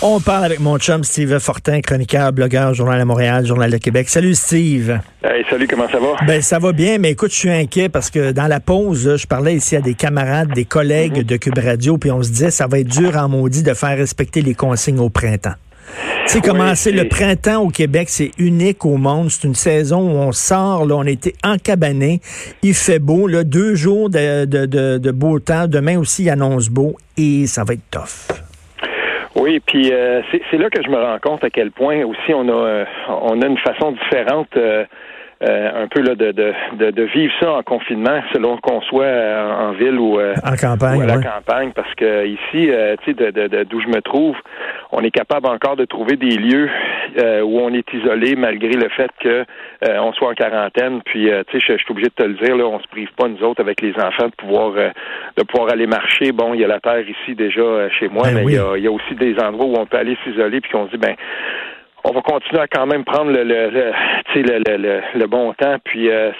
On parle avec mon chum Steve Fortin, chroniqueur, blogueur, Journal de Montréal, Journal de Québec. Salut Steve. Hey, salut, comment ça va? Ben ça va bien, mais écoute, je suis inquiet parce que dans la pause, je parlais ici à des camarades, des collègues de Cube Radio, puis on se disait ça va être dur en maudit de faire respecter les consignes au printemps. Tu sais, commencer le printemps au Québec, c'est unique au monde. C'est une saison où on sort, là, on était encabané. Il fait beau, là, deux jours de, de, de, de beau temps. Demain aussi, il annonce beau et ça va être tough. Oui, puis euh, c'est là que je me rends compte à quel point aussi on a euh, on a une façon différente euh, un peu là de, de, de, vivre ça en confinement selon qu'on soit en, ville ou, en campagne, à la campagne parce que ici tu sais de d'où je me trouve on est capable encore de trouver des lieux où on est isolé malgré le fait que on soit en quarantaine. Puis tu sais je, suis obligé de te le dire là on se prive pas nous autres avec les enfants de pouvoir de pouvoir aller marcher. Bon il y a la terre ici déjà chez moi Ben mais il, y a, il y a aussi des endroits où on peut aller s'isoler puis qu'on se dit ben on va continuer à quand même prendre le le, le, le, le, le bon temps. Puis euh,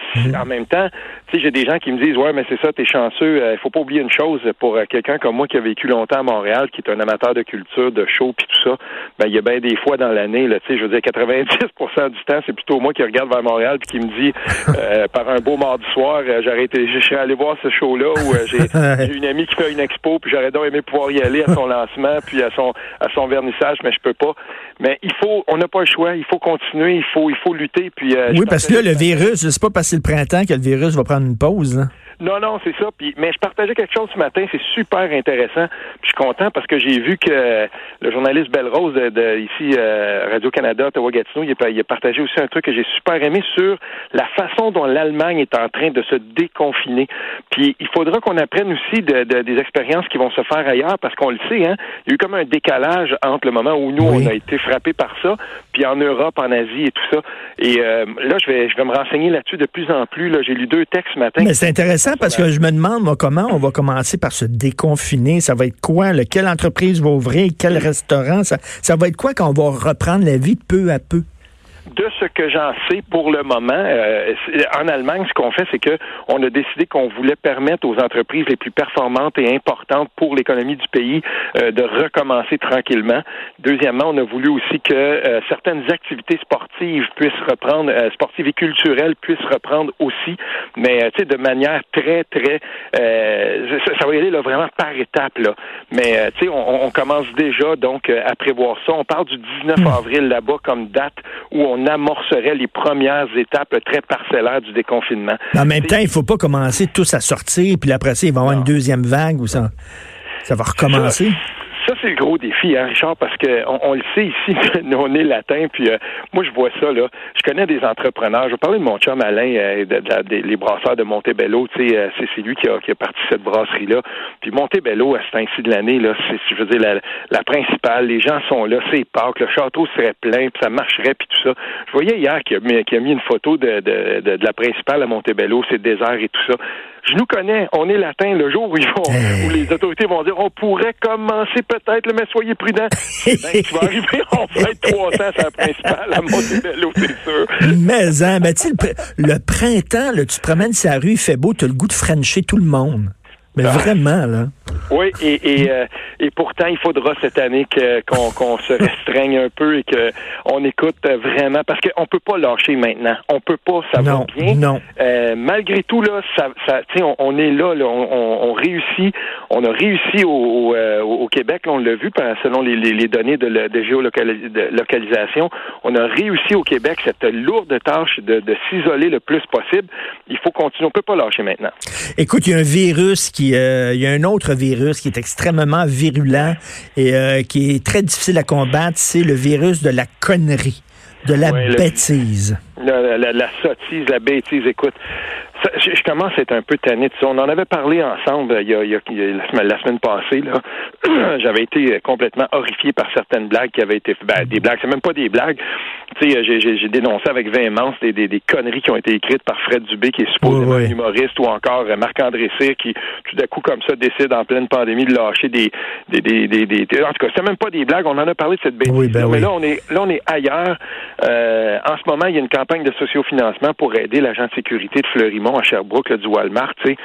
en même temps, tu sais, j'ai des gens qui me disent Ouais, mais c'est ça, t'es chanceux. Il faut pas oublier une chose pour euh, quelqu'un comme moi qui a vécu longtemps à Montréal, qui est un amateur de culture, de show puis tout ça, ben il y a bien des fois dans l'année, là, tu sais, je veux dire 90% du temps, c'est plutôt moi qui regarde vers Montréal puis qui me dit euh, par un beau mardi soir, j'aurais été je serais allé voir ce show-là où j'ai une amie qui fait une expo, puis j'aurais donc aimé pouvoir y aller à son lancement, puis à son à son vernissage, mais je peux pas. Mais il faut on n'a pas le choix. Il faut continuer. Il faut, il faut lutter. Puis, euh, oui, parce que là, le virus, c'est pas passer le printemps que le virus va prendre une pause. Là. Non, non, c'est ça. Puis, mais je partageais quelque chose ce matin, c'est super intéressant. Puis je suis content parce que j'ai vu que le journaliste Belrose de, de ici euh, Radio Canada, Ottawa Gatineau, il a, il a, partagé aussi un truc que j'ai super aimé sur la façon dont l'Allemagne est en train de se déconfiner. Puis il faudra qu'on apprenne aussi de, de, des expériences qui vont se faire ailleurs parce qu'on le sait, hein, il y a eu comme un décalage entre le moment où nous Oui. on a été frappés par ça, puis en Europe, en Asie et tout ça. Et euh, là, je vais, je vais me renseigner là-dessus de plus en plus. Là, j'ai lu deux textes ce matin. Mais c'est intéressant parce que je me demande, comment on va commencer par se déconfiner. Ça va être quoi? Quelle entreprise va ouvrir? Quel restaurant? Ça, ça va être quoi quand on va reprendre la vie peu à peu? De ce que j'en sais pour le moment, euh, en Allemagne, ce qu'on fait, c'est que on a décidé qu'on voulait permettre aux entreprises les plus performantes et importantes pour l'économie du pays euh, de recommencer tranquillement. Deuxièmement, on a voulu aussi que euh, certaines activités sportives puissent reprendre, euh, sportives et culturelles puissent reprendre aussi, mais tu sais de manière très très, euh, ça, ça, va y aller là, vraiment par étapes là. Mais tu sais, on, on, commence déjà donc à prévoir ça. On parle du 19 avril là-bas comme date où on amorcerait les premières étapes très parcellaires du déconfinement. Mais en même temps, il faut pas commencer tous à sortir, puis après ça, il va y avoir non. une deuxième vague où ça, ça va recommencer. Ça, c'est le gros défi, hein, Richard, parce que on, le sait ici, nous, on est latin, puis euh, moi, je vois ça, là. Je connais des entrepreneurs. Je vais parler de mon chum Alain, euh, de, les brasseurs de Montebello, tu sais, euh, c'est lui qui a, qui a parti cette brasserie-là. Puis Montebello, à ce temps-ci de l'année, là, c'est, je veux dire, la, la, principale, les gens sont là, c'est Pâques, le château serait plein, puis ça marcherait, puis tout ça. Je voyais hier qu'il a, mis, a mis une photo de, de, de, de la principale à Montebello, c'est désert et tout ça. Je nous connais, on est latin le jour où, ils vont, où les autorités vont dire on pourrait commencer peut-être, mais soyez prudents. ben, tu vas arriver, on va être 300 c'est la principale à Montebello, c'est sûr. Mais, hein, mais tu sais, le, le, printemps, là, tu te promènes sur la rue, il fait beau, tu as le goût de frencher tout le monde. Mais ah. vraiment, là. Oui, et, et, euh, et pourtant, il faudra cette année qu'on, qu'on se restreigne un peu et qu'on écoute vraiment, parce qu'on ne peut pas lâcher maintenant. On peut pas, ça non, va bien. Non. Euh, malgré tout, là, ça, ça, on, on est là, là on, on, réussit. On a réussi au, au, euh, au Québec, là, on l'a vu selon les, les, les données de, de géolocalisation. On a réussi au Québec cette lourde tâche de, de s'isoler le plus possible. Il faut continuer. On ne peut pas lâcher maintenant. Écoute, il y a un virus qui, il y a un autre virus qui est extrêmement virulent et euh, qui est très difficile à combattre, c'est le virus de la connerie, de la Ouais, le- bêtise. La, la, la sottise, la bêtise, écoute, je, commence à être un peu tanné de ça. On en avait parlé ensemble il y a, la, semaine, passée. Là. J'avais été complètement horrifié par certaines blagues qui avaient été ben, des blagues, c'est même pas des blagues. Tu sais, j'ai dénoncé avec véhémence des, des, conneries qui ont été écrites par Fred Dubé, qui est supposément un humoriste, ou encore euh, Marc-André Cyr, qui tout d'un coup comme ça décide en pleine pandémie de lâcher des des, des, des, en tout cas, c'est même pas des blagues. On en a parlé de cette bêtise. Ben mais là, on est là, on est ailleurs. Euh, en ce moment, il y a une campagne de sociofinancement pour aider l'agent de sécurité de Fleurimont à Sherbrooke, du Walmart, tu sais,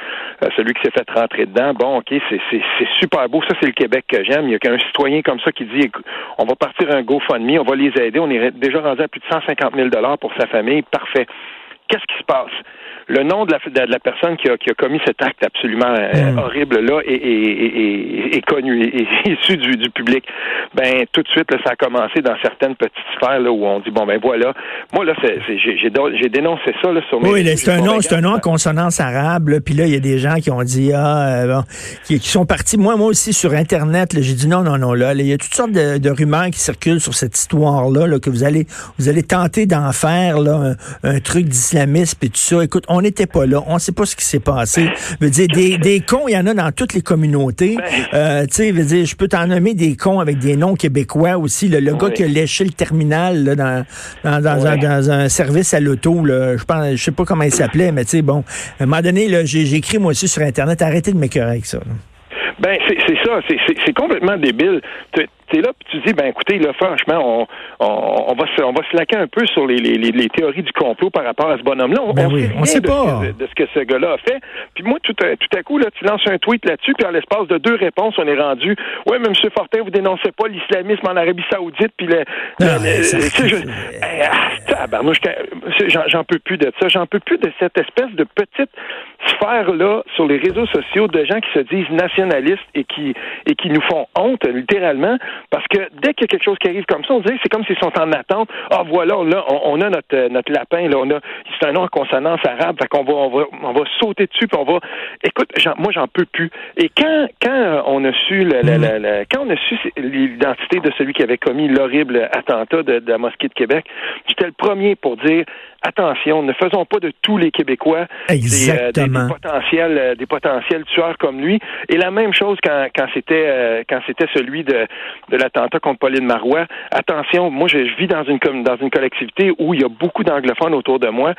euh, celui qui s'est fait rentrer dedans. Bon, ok, c'est super beau. Ça, c'est le Québec que j'aime. Il y a qu'un citoyen comme ça qui dit, on va partir un GoFundMe, on va les aider. On est déjà rendu à plus de 150 000 dollars pour sa famille. Parfait. Qu'est-ce qui se passe? Le nom de la, de la personne qui a, qui a, commis cet acte absolument euh, hmm. horrible là est, est, est, connu, est, issu du, du, public. Ben tout de suite, là, ça a commencé dans certaines petites sphères là, où on dit bon ben voilà, moi là, j'ai dénoncé ça là, sur mes. Oui, c'est un nom, c'est un nom en consonance arabe. Puis là, il y a des gens qui ont dit ah, euh, bon, qui, qui, sont partis. Moi, moi aussi sur internet, j'ai dit non, non, non. Là, il y a toutes sortes de, de rumeurs qui circulent sur cette histoire là, que vous allez, vous allez tenter d'en faire là un, un truc d'islamisme et tout ça. Écoute, on n'était pas là. On ne sait pas ce qui s'est passé. Je veux dire, des, des cons, il y en a dans toutes les communautés. Ben. Euh, tu sais, dire, je peux t'en nommer des cons avec des noms québécois aussi. Le, gars qui a léché le terminal là, dans, dans, dans, un, dans, un, service à l'auto, je pense, je sais pas comment il s'appelait, mais tu sais, bon, à un moment donné, j'ai écrit moi aussi sur Internet, arrêtez de m'écœurer avec ça. Ben, c'est ça, c'est complètement débile. T'es là puis tu dis ben écoutez là franchement on, on, on va se, on va se laquer un peu sur les, les, les, théories du complot par rapport à ce bonhomme là on, ben oui, on sait pas. de, ce que ce gars-là a fait. Puis moi tout à, tout à coup là tu lances un tweet là-dessus puis en l'espace de deux réponses on est rendu ouais mais monsieur Fortin vous dénoncez pas l'islamisme en Arabie Saoudite puis le, j'en peux plus de ça. J'en peux plus de cette espèce de petite sphère là sur les réseaux sociaux de gens qui se disent nationalistes et qui et qui nous font honte littéralement parce que dès qu'il y a quelque chose qui arrive comme ça, on dirait que c'est comme s'ils sont en attente. Ah voilà, là, on, a notre, euh, notre lapin, là, on a c'est un nom en consonance arabe, fait qu'on va on va on va sauter dessus puis on va écoute, moi j'en peux plus. Et quand quand on a su le, mm. quand on a su l'identité de celui qui avait commis l'horrible attentat de la mosquée de Québec, j'étais le premier pour dire attention, ne faisons pas de tous les Québécois des, des, potentiels euh, des potentiels tueurs comme lui. Et la même chose quand, quand c'était euh, quand c'était celui de, de l'attentat contre Pauline Marois. Attention, moi je, vis dans une dans une collectivité où il y a beaucoup d'anglophones autour de moi.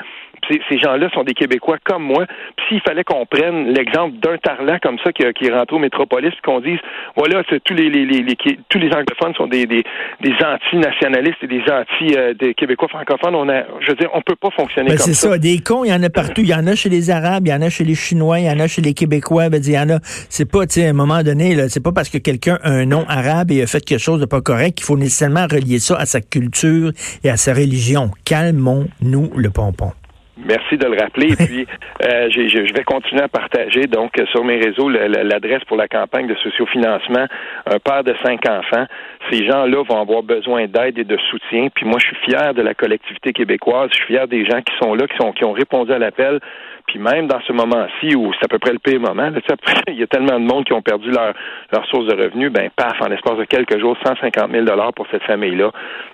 Ces, gens-là sont des Québécois comme moi. Puis s'il fallait qu'on prenne l'exemple d'un tarlat comme ça qui, qui est rentré au métropolis, qu'on dise voilà, tous les, les, les, tous les anglophones sont des, des, des anti-nationalistes et des anti euh, des Québécois francophones. On a, je veux dire, on peut pas fonctionner ben, comme ça. C'est ça. Des cons, il y en a partout. Il y en a chez les Arabes, il y en a chez les Chinois, il y en a chez les Québécois. Ben, il y en a. C'est pas, tu sais, à un moment donné, là, c'est pas parce que quelqu'un a un nom arabe et a fait quelque chose de pas correct qu'il faut nécessairement relier ça à sa culture et à sa religion. Calmons-nous le pompon. Merci de le rappeler. Et puis, euh, je vais continuer à partager donc sur mes réseaux l'adresse pour la campagne de sociofinancement. Un père de cinq enfants. Ces gens-là vont avoir besoin d'aide et de soutien. Puis moi, je suis fier de la collectivité québécoise. Je suis fier des gens qui sont là, qui sont qui ont répondu à l'appel. Puis même dans ce moment-ci où c'est à peu près le pire moment, là, il y a tellement de monde qui ont perdu leur, leur source de revenus, ben paf, en l'espace de quelques jours, 150 000 dollars pour cette famille-là.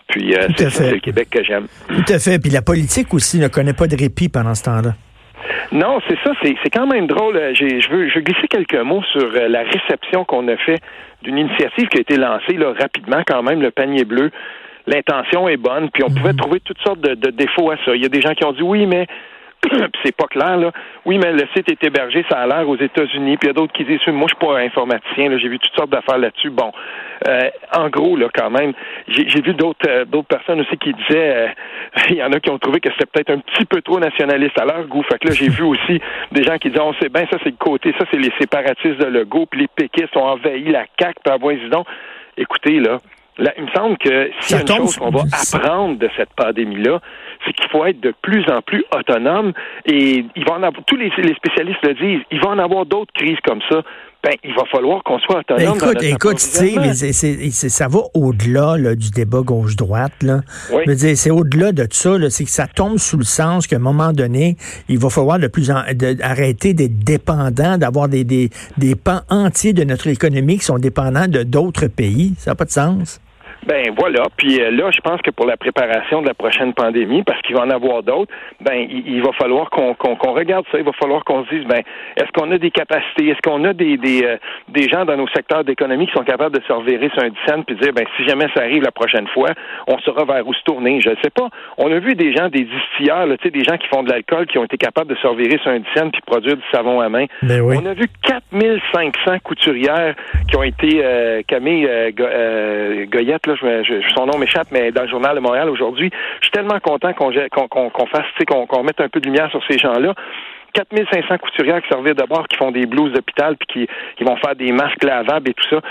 Puis euh, c'est le Québec que j'aime. Tout à fait. Puis la politique aussi ne connaît pas de répit pendant ce temps-là. Non, c'est ça, c'est quand même drôle. Euh, je veux, je veux glisser quelques mots sur euh, la réception qu'on a fait d'une initiative qui a été lancée là, rapidement quand même, le panier bleu. L'intention est bonne, puis on pouvait mhm. trouver toutes sortes de, de, défauts à ça. Il y a des gens qui ont dit oui, mais c'est pas clair, là. Oui, mais le site est hébergé, ça a l'air aux États-Unis. Puis il y a d'autres qui disent, moi, je suis pas informaticien, là, j'ai vu toutes sortes d'affaires là-dessus. Bon, euh, en gros, là, quand même, j'ai vu d'autres euh, d'autres personnes aussi qui disaient, euh, il y en a qui ont trouvé que c'était peut-être un petit peu trop nationaliste à leur goût. Fait que là, j'ai vu aussi des gens qui disaient, on sait bien, ça, c'est le côté, ça, c'est les séparatistes de Legault, puis les péquistes ont envahi la CAQ, puis donc Écoutez, là, Là, il me semble que s'il y a une chose qu'on va apprendre de cette pandémie-là, c'est qu'il faut être de plus en plus autonome et il va en avoir, tous les, spécialistes le disent, il va en avoir d'autres crises comme ça. Ben, il va falloir qu'on soit autonome. Ben, écoute, écoute, ça va au-delà du débat gauche-droite. Là. Je veux dire, c'est au-delà de ça. C'est que ça tombe sous le sens qu'à un moment donné, il va falloir de plus en, de, arrêter d'être dépendant, d'avoir des, des, des pans entiers de notre économie qui sont dépendants de d'autres pays. Ça n'a pas de sens. Ben voilà. Puis euh, là, je pense que pour la préparation de la prochaine pandémie, parce qu'il va en avoir d'autres, ben il, va falloir qu'on regarde ça. Il va falloir qu'on se dise, ben est-ce qu'on a des capacités, est-ce qu'on a des des, euh, des gens dans nos secteurs d'économie qui sont capables de se revirer sur un dixaine puis dire, ben si jamais ça arrive la prochaine fois, on saura vers où se tourner? Je ne sais pas. On a vu des gens, des distilleurs, tu sais, des gens qui font de l'alcool, qui ont été capables de se revirer sur un dixaine puis produire du savon à main. Ben oui. On a vu 4500 couturières qui ont été euh, Camille euh, Goyette, je, son nom m'échappe, mais dans le journal de Montréal aujourd'hui, je suis tellement content qu'on qu'on fasse, qu'on qu'on mette un peu de lumière sur ces gens-là. 4500 couturières qui servent d'abord, qui font des blouses d'hôpital, puis qui, vont faire des masques lavables et tout ça.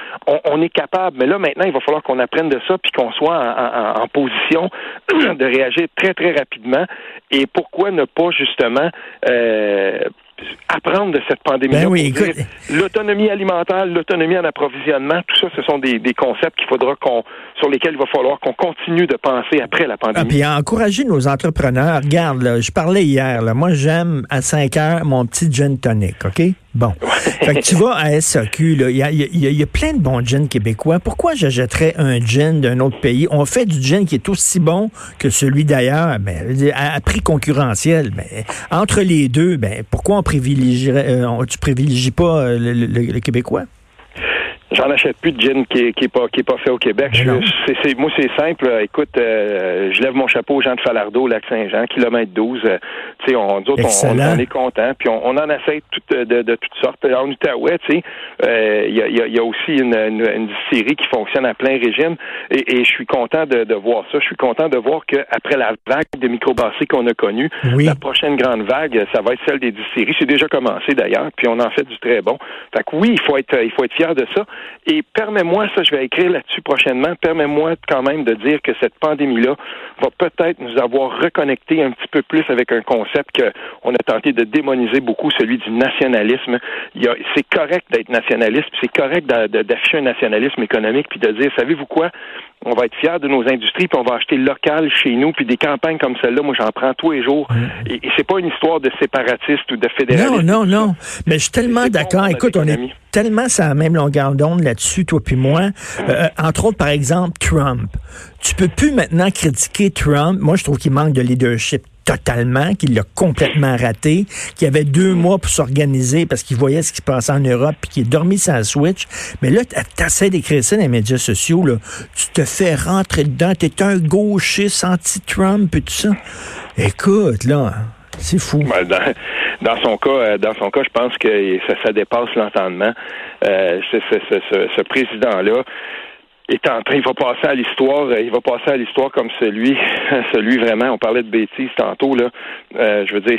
On, est capable, mais là maintenant, il va falloir qu'on apprenne de ça, puis qu'on soit en, en, position de réagir très très rapidement. Et pourquoi ne pas justement euh, apprendre de cette pandémie. Ben oui, l'autonomie alimentaire, l'autonomie en approvisionnement, tout ça, ce sont des, concepts qu'il faudra qu'on, sur lesquels il va falloir qu'on continue de penser après la pandémie. Ah, puis encourager nos entrepreneurs. Regarde, je parlais hier, là, moi j'aime à 5 heures mon petit gin tonic, OK? Bon. fait que tu vas à SAQ, il y a, y a, plein de bons gins québécois. Pourquoi j'achèterais un gin d'un autre pays? On fait du gin qui est aussi bon que celui d'ailleurs, ben, à, prix concurrentiel. Mais entre les deux, ben, pourquoi on privilégierait, euh, tu privilégies pas euh, le québécois? J'en achète plus de gin qui est, qui est pas qui est pas fait au Québec. Je, c'est, moi, c'est simple. Écoute, euh, je lève mon chapeau aux gens de Falardeau, Lac Saint-Jean, kilomètre 12. Euh, tu sais, on, on, on, est content. Puis on, on en essaie de, de, de, toutes sortes. En Outaouais, tu sais, euh, il y, a, y, a, aussi une, une, une, série qui fonctionne à plein régime. Et, et je suis content de, de, voir ça. Je suis content de voir qu'après la vague de microbrasseries qu'on a connue, la prochaine grande vague, ça va être celle des distilleries. C'est déjà commencé d'ailleurs. Puis on en fait du très bon. Fait que oui, il faut être il faut être fier de ça. Et permets-moi, ça, je vais écrire là-dessus prochainement, permets-moi quand même de dire que cette pandémie-là va peut-être nous avoir reconnecté un petit peu plus avec un concept qu'on a tenté de démoniser beaucoup, celui du nationalisme. C'est correct d'être nationaliste, c'est correct d'afficher un nationalisme économique, puis de dire, savez-vous quoi, on va être fiers de nos industries, puis on va acheter local chez nous, puis des campagnes comme celle-là, moi j'en prends tous les jours. Et, c'est pas une histoire de séparatiste ou de fédéraliste. Non, non, non. Mais je suis tellement d'accord. Écoute, on est tellement sur la même longueur d'onde là-dessus, toi puis moi. Euh, entre autres, par exemple, Trump. Tu peux plus maintenant critiquer Trump. Moi, je trouve qu'il manque de leadership totalement, qu'il l'a complètement raté, qu'il avait deux mois pour s'organiser parce qu'il voyait ce qui se passait en Europe, puis qu'il est dormi sans switch. Mais là, tu essaies d'écrire ça dans les médias sociaux, là. tu te fais rentrer dedans, tu es un gauchiste anti-Trump et tout ça. Écoute, là, c'est fou. Dans, son cas, euh, dans son cas, je pense que ça, dépasse l'entendement. Euh, ce président-là, est en train, il va passer à l'histoire, euh, il va passer à l'histoire comme celui, celui vraiment, on parlait de bêtises tantôt, là, euh, je veux dire,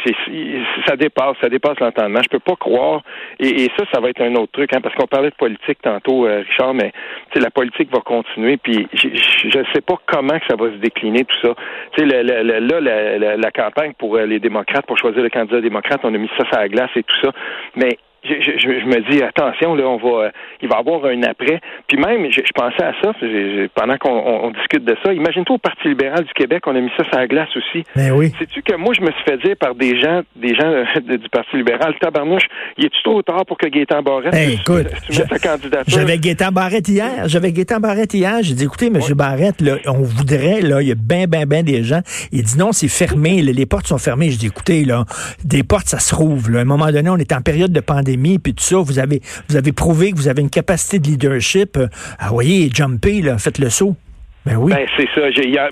ça dépasse, ça dépasse l'entendement. Je peux pas croire, et, ça, ça va être un autre truc, hein, parce qu'on parlait de politique tantôt, euh, Richard, mais la politique va continuer, puis je ne sais pas comment que ça va se décliner, tout ça. Tu sais, là, la, la, campagne pour les démocrates, pour choisir le candidat démocrate, on a mis ça sur la glace et tout ça, mais je, je, je, me dis attention là on va il va y avoir un après. Puis même je, pensais à ça pendant qu'on discute de ça. Imagine-toi au Parti libéral du Québec on a mis ça sur la glace aussi. Ben oui. Sais-tu que moi je me suis fait dire par des gens des gens euh, du Parti libéral tabarnouche il est trop tard pour que Gaétan Barrette ben, écoute, sa candidature? j'avais Gaétan Barrette hier j'avais Gaétan Barrette hier j'ai dit écoutez monsieur Barrette là, on voudrait là il y a ben ben ben des gens. Il dit non c'est fermé les portes sont fermées. Je dis écoutez là des portes ça se rouvre là. à un moment donné on est en période de pandémie puis tout ça, vous avez, prouvé que vous avez une capacité de leadership. Ah, voyez, jumper, là, faites le saut. Ben oui. Ben, c'est ça.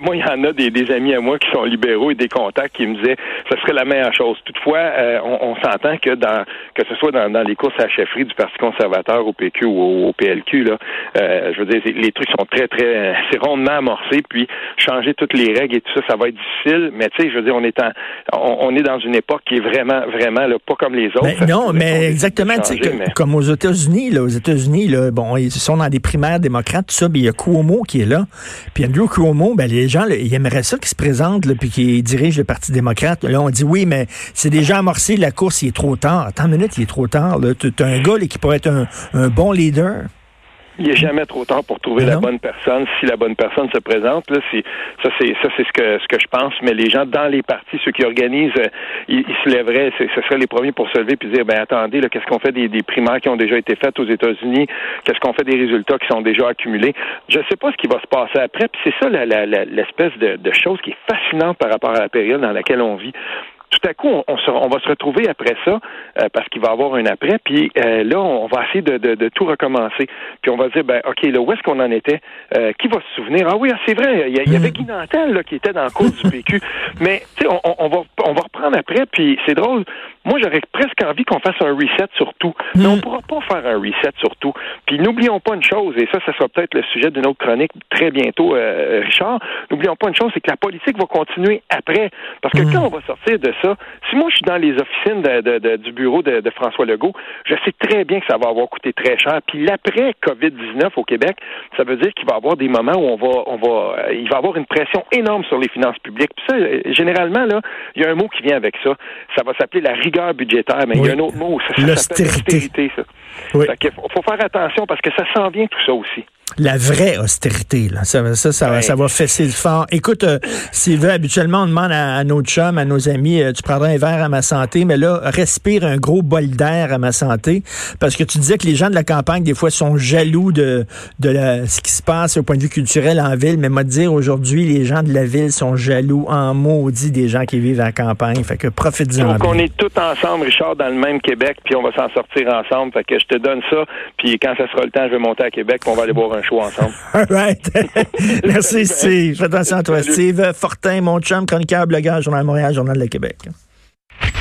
moi, il y en a des, des, amis à moi qui sont libéraux et des contacts qui me disaient que ce serait la meilleure chose. Toutefois, euh, on, s'entend que dans que ce soit dans, les courses à la chefferie du Parti conservateur au PQ ou au, PLQ, là, euh, je veux dire, les trucs sont très, très c'est rondement amorcé, puis changer toutes les règles et tout ça, ça va être difficile. Mais tu sais, je veux dire, on est en, on, est dans une époque qui est vraiment, vraiment là, pas comme les autres. Ben, non, mais exactement, comme aux États-Unis, là, aux États-Unis, là, bon, ils sont dans des primaires démocrates, tout ça, mais il y a Cuomo qui est là. Puis Andrew Cuomo, ben, les gens, ils aimeraient ça qu'il se présente, là, puis qu'il dirige le Parti démocrate. Là, on dit oui, mais c'est déjà amorcé, la course, il est trop tard. Attends une minute, il est trop tard. Tu un gars qui pourrait être un bon leader. Il n'est jamais trop tard pour trouver la bonne personne si la bonne personne se présente. Là, ça c'est ça c'est ce que ce que je pense. Mais les gens dans les partis, ceux qui organisent, euh, ils, se lèveraient, ce seraient les premiers pour se lever puis dire ben attendez, qu'est-ce qu'on fait des, des primaires qui ont déjà été faites aux États-Unis? Qu'est-ce qu'on fait des résultats qui sont déjà accumulés? Je ne sais pas ce qui va se passer après. Puis c'est ça l'espèce de, de chose qui est fascinante par rapport à la période dans laquelle on vit tout à coup, on, on, va se retrouver après ça, euh, parce qu'il va y avoir un après, puis euh, là, on va essayer de, de, tout recommencer. Puis on va dire, ben, OK, là, où est-ce qu'on en était? Euh, qui va se souvenir? Ah oui, ah, c'est vrai, il y, avait Guy Nantel là, qui était dans le cours du PQ. Mais, tu sais, on, on, va, on va reprendre après, puis c'est drôle. Moi, j'aurais presque envie qu'on fasse un reset sur tout. Mais on ne pourra pas faire un reset sur tout. Puis n'oublions pas une chose, et ça, ça sera peut-être le sujet d'une autre chronique très bientôt, Richard. N'oublions pas une chose, c'est que la politique va continuer après. Parce que quand on va sortir de ça, si moi je suis dans les officines du bureau de, François Legault, je sais très bien que ça va avoir coûté très cher. Puis l'après COVID-19 au Québec, ça veut dire qu'il va y avoir des moments où on va, on va, euh, il va y avoir une pression énorme sur les finances publiques. Puis ça, euh, généralement là, il y a un mot qui vient avec ça. Ça va s'appeler la rigueur budgétaire, mais il y a un autre mot. Ça, s'appelle l'austérité. Ça. Il faut faire attention parce que ça s'en vient tout ça aussi la vraie austérité. Là. Ça, ça, ça, ça va fesser le fort. Écoute, euh, Sylvain, habituellement, on demande à, nos chums, à nos amis, euh, tu prendras un verre à ma santé, mais là, respire un gros bol d'air à ma santé, parce que tu disais que les gens de la campagne, des fois, sont jaloux de, de ce qui se passe au point de vue culturel en ville, mais moi, dire aujourd'hui, les gens de la ville sont jaloux en maudit des gens qui vivent à la campagne. Fait que profite-en. Donc, on est tous ensemble, Richard, dans le même Québec, puis on va s'en sortir ensemble. Fait que je te donne ça, puis quand ça sera le temps, je vais monter à Québec, puis on va aller boire un ensemble. All right. Merci, Steve. Fais attention à toi, Steve. Fortin, mon chum, chroniqueur, blogueur, Journal de Montréal, Journal de Québec.